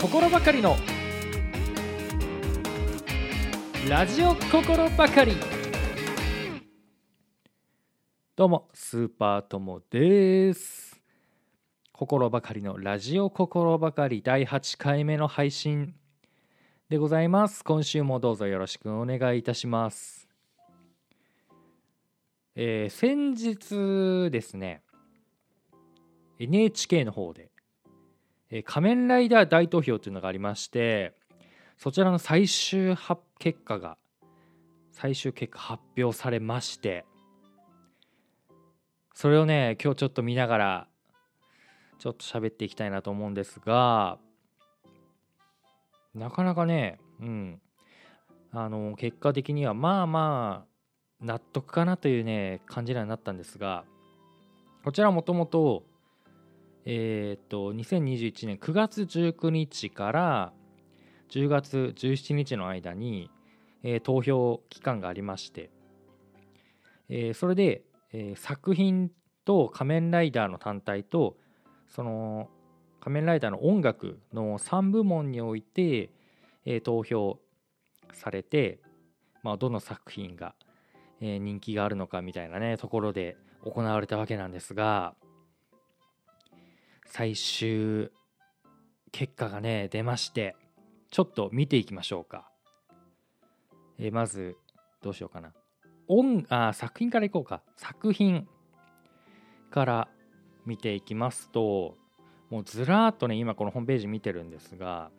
心ばかりの。ラジオ心ばかり。どうもスーパーともです。心ばかりのラジオ心ばかり。第8回目の配信でございます。今週もどうぞよろしくお願いいたします。えー、先日ですね NHK の方でえ仮面ライダー大投票というのがありましてそちらの最終結果が最終結果発表されましてそれをね今日ちょっと見ながらちょっと喋っていきたいなと思うんですがなかなかねうん。あの結果的にはまあまあ納得かなというね感じにはなったんですがこちらもともとえー、っと2021年9月19日から10月17日の間に、えー、投票期間がありまして、えー、それで、え作品と仮面ライダーの単体とその仮面ライダーの音楽の3部門において、え投票されて、まあ、どの作品が、え人気があるのかみたいなねところで行われたわけなんですが最終結果がね出ましてちょっと見ていきましょうか、えー、まずどうしようかな。音あ作品からいこうか。作品から見ていきますともうずらーっとね今このホームページ見てるんですが、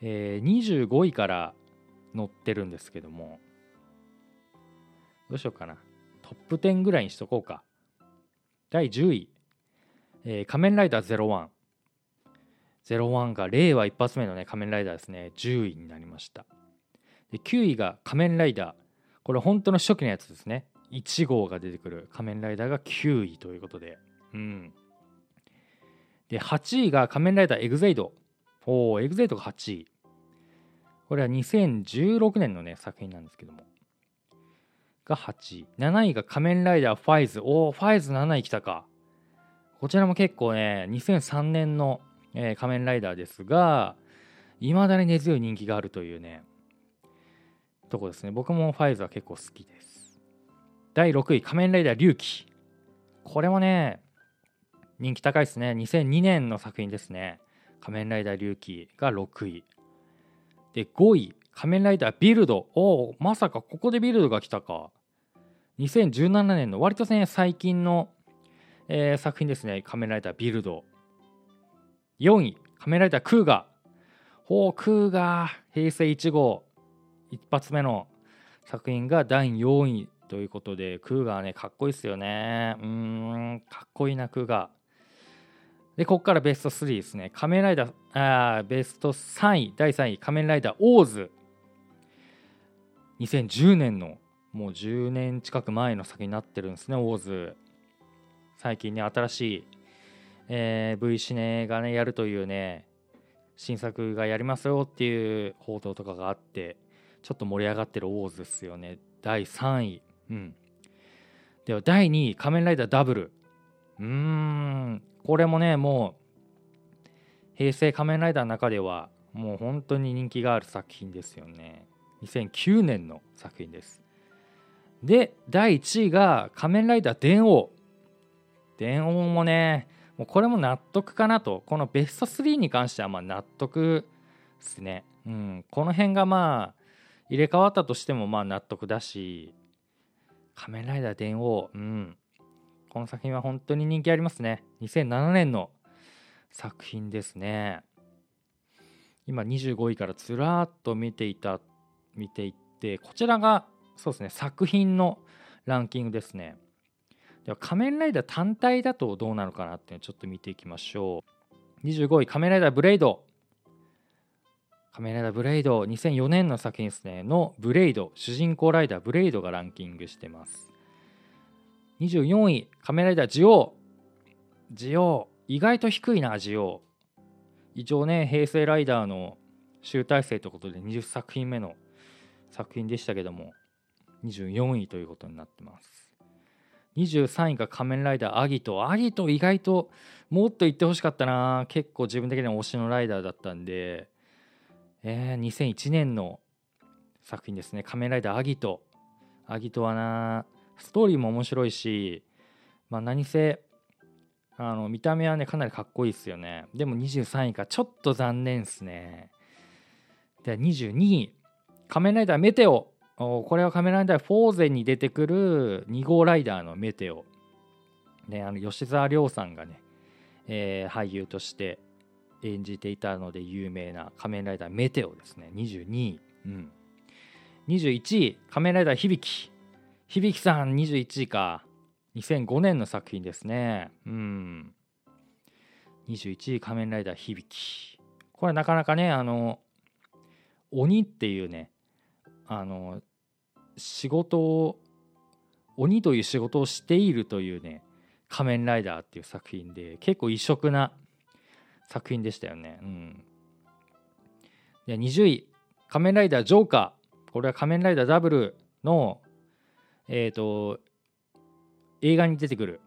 えー、25位から載ってるんですけどもどうしようかな。トップ10ぐらいにしとこうか。第10位。えー、仮面ライダー01。01が令和一発目のね仮面ライダーですね。10位になりました。で9位が仮面ライダー。これ本当の初期のやつですね。1号が出てくる仮面ライダーが9位ということで。うん。で8位が仮面ライダーエグゼイド。おおエグゼイドが8位。これは2016年のね作品なんですけども。が8位。7位が仮面ライダーファイズ。おおファイズ7位来たか。こちらも結構ね、2003年の、えー、仮面ライダーですが、いまだに根強い人気があるというね、とこですね。僕もファイズは結構好きです。第6位、仮面ライダー龍騎。これもね、人気高いですね。2002年の作品ですね。仮面ライダー龍騎が6位。で、5位、仮面ライダービルド。おお、まさかここでビルドが来たか。2017年の割とね、最近のえー、作品ですね。仮面ライダービルド。4位。仮面ライダークーガー。ほうクーガー。平成1号。一発目の作品が第4位ということでクーガーねかっこいいっすよね。うんかっこいいなクーガー。でここからベスト3ですね。仮面ライダーあーベスト3位。第3位。仮面ライダーオーズ。2010年のもう10年近く前の作品になってるんですねオーズ。最近ね新しい、えー、V シネがねやるというね新作がやりますよっていう報道とかがあってちょっと盛り上がってるオーズですよね。第3位。うん。では第2位仮面ライダーダブル。うーん。これもねもう平成仮面ライダーの中ではもう本当に人気がある作品ですよね。2009年の作品です。で第1位が仮面ライダー電王。電音もねもうこれも納得かなと。このベスト3に関してはま納得ですね、うん、この辺がまあ入れ替わったとしてもまあ納得だし仮面ライダー電王。うん。この作品は本当に人気ありますね。2007年の作品ですね。今25位からずらっと見ていた見ていってこちらがそうですね作品のランキングですね。では仮面ライダー単体だとどうなのかなっていうのをちょっと見ていきましょう。25位仮面ライダーブレイド。仮面ライダーブレイド2004年の作品ですねのブレイド主人公ライダーブレイドがランキングしてます。24位仮面ライダージオウジオウ意外と低いなジオウ一応ね平成ライダーの集大成ということで20作品目の作品でしたけども24位ということになってます。23位が仮面ライダーアギト。アギト意外ともっと言ってほしかったな。結構自分的には推しのライダーだったんで。えー、2001年の作品ですね「仮面ライダーアギト」アギトはなストーリーも面白いし、まあ、何せあの見た目はねかなりかっこいいですよね。でも23位かちょっと残念ですね。で22位。仮面ライダーメテオ。これは仮面ライダーフォーゼに出てくる2号ライダーのメテオ。ねあの吉沢亮さんがね、えー、俳優として演じていたので有名な仮面ライダーメテオですね。22位、うん、21位仮面ライダー響響さん21位か。2005年の作品ですね。うん。21位仮面ライダー響これなかなかねあの鬼っていうねあの仕事を鬼という仕事をしているというね仮面ライダーっていう作品で結構異色な作品でしたよね。うん、で20位「仮面ライダージョーカー」これは仮面ライダーダブルのえっ、ー、と映画に出てくる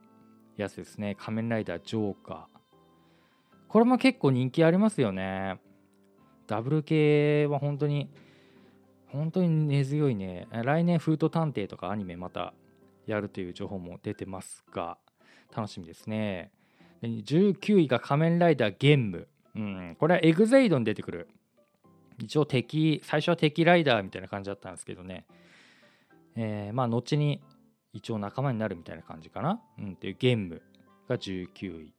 やつですね。仮面ライダージョーカー。これも結構人気ありますよね。ダブル系は本当に本当に根強いね。来年フード探偵とかアニメまたやるという情報も出てますが楽しみですね。19位が仮面ライダーゲンム、うん、これはエグゼイドに出てくる。一応敵最初は敵ライダーみたいな感じだったんですけどね、えー、まあ後に一応仲間になるみたいな感じかな、うん、っていうゲンムが19位、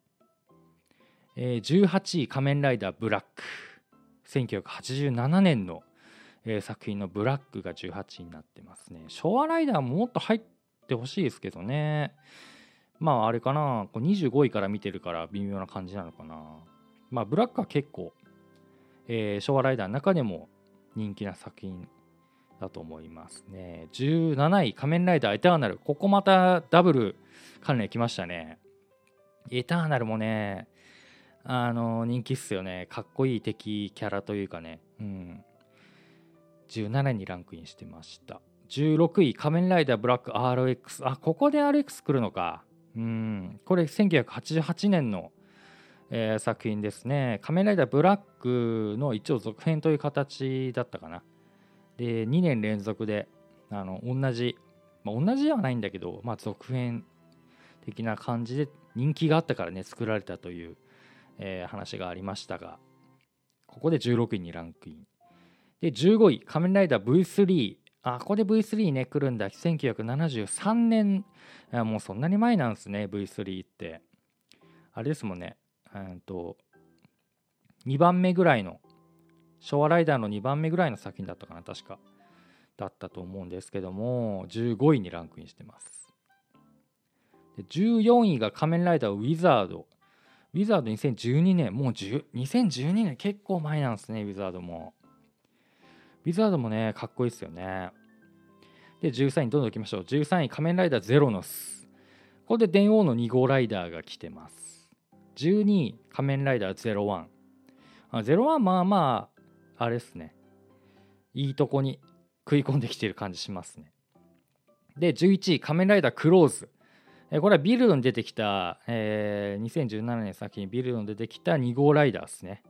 えー、18位仮面ライダーブラック。1987年の、えー、作品のブラックが18になってますね。昭和ライダーももっと入ってほしいですけどね。まああれかな。こう25位から見てるから微妙な感じなのかな。まあブラックは結構、えー、昭和ライダーの中でも人気な作品だと思いますね。17位仮面ライダーエターナル。ここまたダブル関連きましたね。エターナルもねあの人気っすよね。かっこいい敵キャラというかね。うん。17位にランクインしてました。16位仮面ライダーブラック RX あここで RX 来るのか。うん。これ1988年の、えー、作品ですね「仮面ライダーブラック」の一応続編という形だったかな。で2年連続であの同じ、まあ、同じではないんだけど、まあ、続編的な感じで人気があったからね作られたという、えー、話がありましたがここで16位にランクイン。で15位「仮面ライダー V3」あここで V3 ね来るんだ。1973年。もうそんなに前なんですね V3 って。あれですもんね。うんと2番目ぐらいの昭和ライダーの2番目ぐらいの作品だったかな確か。だったと思うんですけども15位にランクインしてます。で14位が仮面ライダーウィザード。ウィザード2012年もう2012年結構前なんですねウィザードも。ウィザードもねかっこいいですよね。で13位どんどんいきましょう。13位仮面ライダーゼロノスここで電王の2号ライダーが来てます。12位仮面ライダーゼロワン。あゼロワンまあまああれですね。いいとこに食い込んできてる感じしますね。で11位仮面ライダークローズ。これはビルドに出てきた、えー、2017年先にビルドに出てきた2号ライダーですね。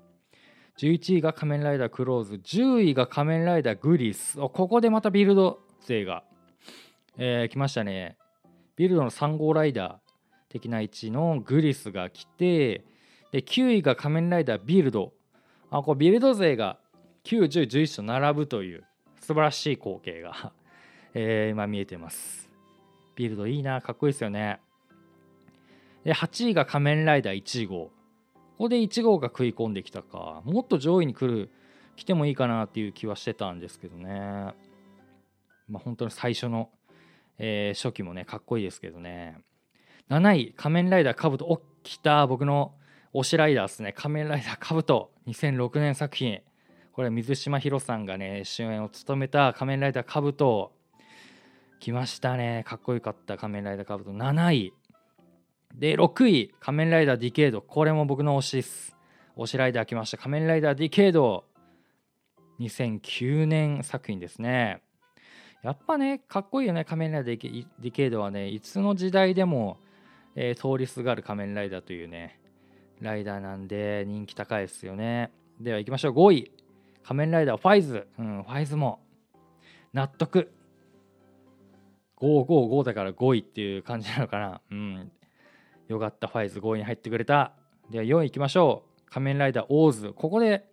11位が仮面ライダークローズ10位が仮面ライダーグリス。ここでまたビルド勢が、えー、来ましたね。ビルドの3号ライダー的な位置のグリスが来てで9位が仮面ライダービルド。あこうビルド勢が9、10、11と並ぶという素晴らしい光景が えー、今見えてます。ビルドいいなかっこいいですよね。で8位が仮面ライダー1号。ここで1号が食い込んできたか。もっと上位に来る来てもいいかなっていう気はしてたんですけどね。まあ、本当に最初の、えー、初期もねかっこいいですけどね。7位仮面ライダーカブト。お来た僕の推しライダーですね。仮面ライダーカブト。2006年作品。これは水嶋ヒロさんがね主演を務めた仮面ライダーカブト。来ましたね。かっこよかった仮面ライダーカブト。7位で6位仮面ライダーディケイド。これも僕の推しです。推しライダー来ました。仮面ライダーディケイド。2009年作品ですね。やっぱねかっこいいよね。仮面ライダーディケイドはね。いつの時代でも、えー、通りすがる仮面ライダーというねライダーなんで人気高いですよね。では行きましょう。5位仮面ライダーファイズ、うん、ファイズも納得。555だから5位っていう感じなのかな。うん。よかったファイズ5位に入ってくれた。では4位行きましょう。仮面ライダーオーズ。ここで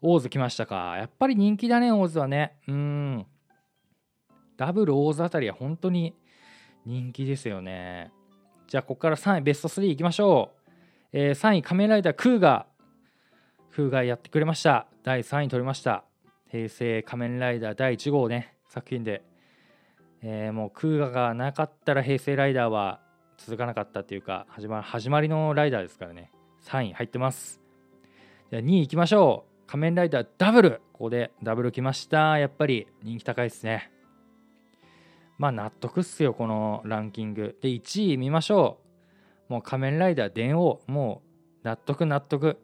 オーズ来ましたか。やっぱり人気だねオーズはね。うん。ダブルオーズあたりは本当に人気ですよね。じゃあここから3位ベスト3いきましょう、えー、3位仮面ライダークーガー。クーガーやってくれました。第3位取りました。平成仮面ライダー第1号ね。作品で、えー、もうクウガがなかったら平成ライダーは続かなかったっていうか始ま始まりのライダーですからね。3位入ってます。じゃあ2位いきましょう。仮面ライダーダブル。ここでダブル来ました。やっぱり人気高いですね。まあ納得っすよこのランキング。で1位見ましょう。もう仮面ライダー電王。もう納得納得。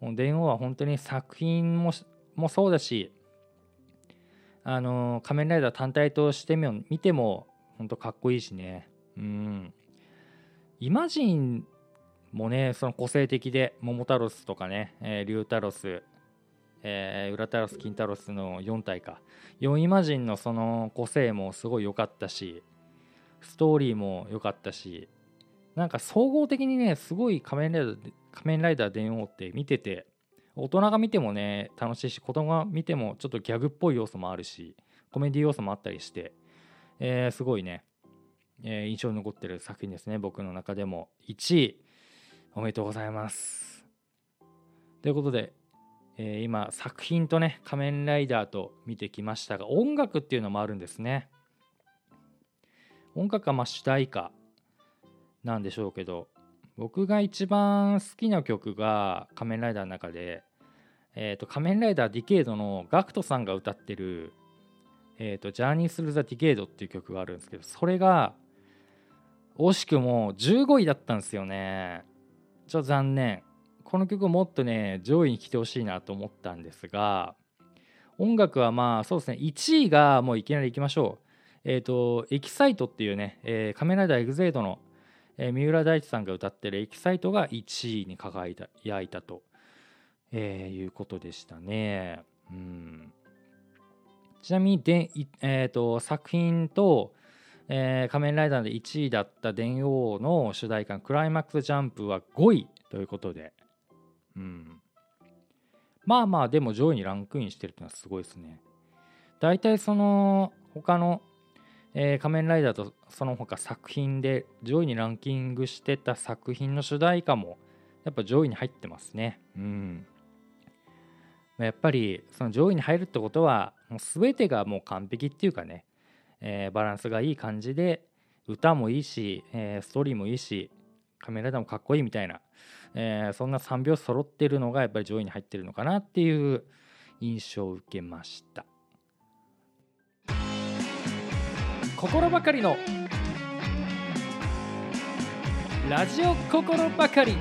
もう電王は本当に作品ももそうだしあの仮面ライダー単体として見ても本当かっこいいしね。うん。イマジンもねその個性的で桃太郎とかね、え、龍太郎えー、ウラタロス・キンタロスの4体か。4イマジンのその個性もすごい良かったしストーリーも良かったしなんか総合的にねすごい仮面ライダー仮面ライダー電王って見てて大人が見てもね楽しいし子供が見てもちょっとギャグっぽい要素もあるしコメディ要素もあったりして、えー、すごいね、えー、印象に残ってる作品ですね。僕の中でも。1位。おめでとうございます。ということでえー、今作品とね仮面ライダーと見てきましたが音楽っていうのもあるんですね。音楽はまあ主題歌なんでしょうけど僕が一番好きな曲が仮面ライダーの中で、えーと、仮面ライダーディケイドの GACKT さんが歌ってる「えーと、ジャーニー・スルー・ザ・ディケイド」っていう曲があるんですけどそれが惜しくも15位だったんですよね。ちょっと残念。この曲もっとね上位に来てほしいなと思ったんですが音楽はまあそうですね。1位がもういきなりいきましょう。えっ、ー、と EXCITE っていうね、えー、仮面ライダーエグゼイドの、えー、三浦大知さんが歌ってる EXCITE が1位に輝いたいたと、えー、いうことでしたね。うん。ちなみにで、えーと、作品と、えー、仮面ライダーで1位だった電王の主題歌クライマックスジャンプは5位ということで、うん。まあまあ、でも上位にランクインしてるってのはすごいですね。大体その他の、えー、仮面ライダーとその他作品で上位にランキングしてた作品の主題歌もやっぱ上位に入ってますね。うん。やっぱりその上位に入るってことはもう全てがもう完璧っていうかね、えー、バランスがいい感じで歌もいいし、えー、ストーリーもいいし仮面ライダもかっこいいみたいなえー、そんな3拍子揃ってるのがやっぱり上位に入ってるのかなっていう印象を受けました。心ばかりのラジオ心ばかり。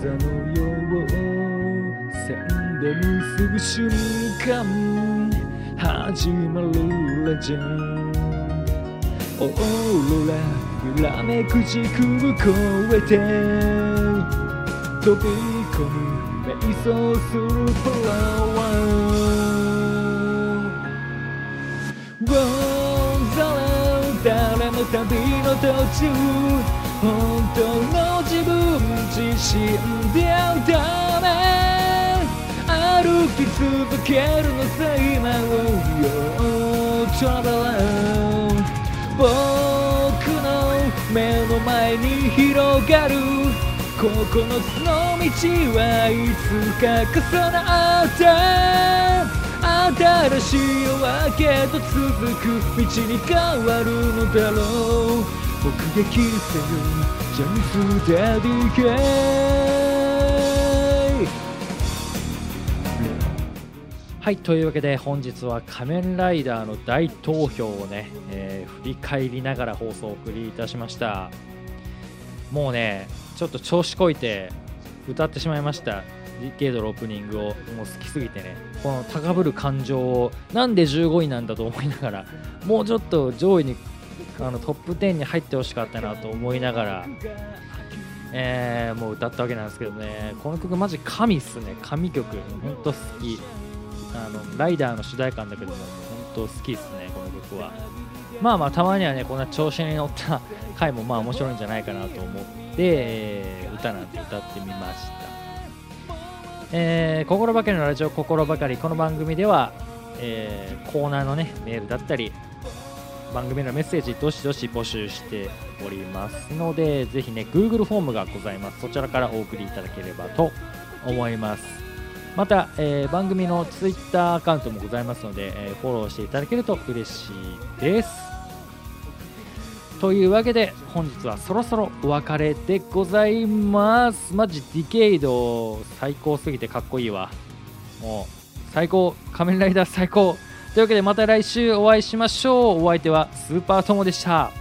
星座のよう線で結ぶ瞬間始まるレジェンオーロラ揺らめく時空を越えて飛び込む瞑想するパワー誰も旅の途中本当の自分自身で会うため歩き続けるのさ今を Your traveler 僕の目の前に広がる。9つの道はいつか重なって新しい夜明けと続く道に変わるのだろう。目撃せよャンスデリケはいというわけで本日は「仮面ライダー」の大投票をね、えー、振り返りながら放送をお送りいたしました。もうねちょっと調子こいて歌ってしまいました。ゲーのオープニングをもう好きすぎてね。この高ぶる感情をなんで15位なんだと思いながらもうちょっと上位にあのトップ10に入ってほしかったなと思いながら、えーもう歌ったわけなんですけどね。この曲マジ神っすね。神曲。ほんと好き。あのライダーの主題歌だけども本当好きっすねこの曲は。まあまあたまにはねこんな調子に乗った回もまあ面白いんじゃないかなと思って、えー歌なんて歌ってみました、えー心ばかりのラジオ心ばかり。この番組では、えーコーナーのねメールだったり番組のメッセージどしどし募集しておりますのでぜひね Google フォームがございます。そちらからお送りいただければと思います。また、えー番組の Twitter アカウントもございますので、えーフォローしていただけると嬉しいです。というわけで本日はそろそろお別れでございます。マジディケイド最高すぎてかっこいいわ。もう最高仮面ライダー最高。というわけでまた来週お会いしましょう。お相手はスーパートモでした。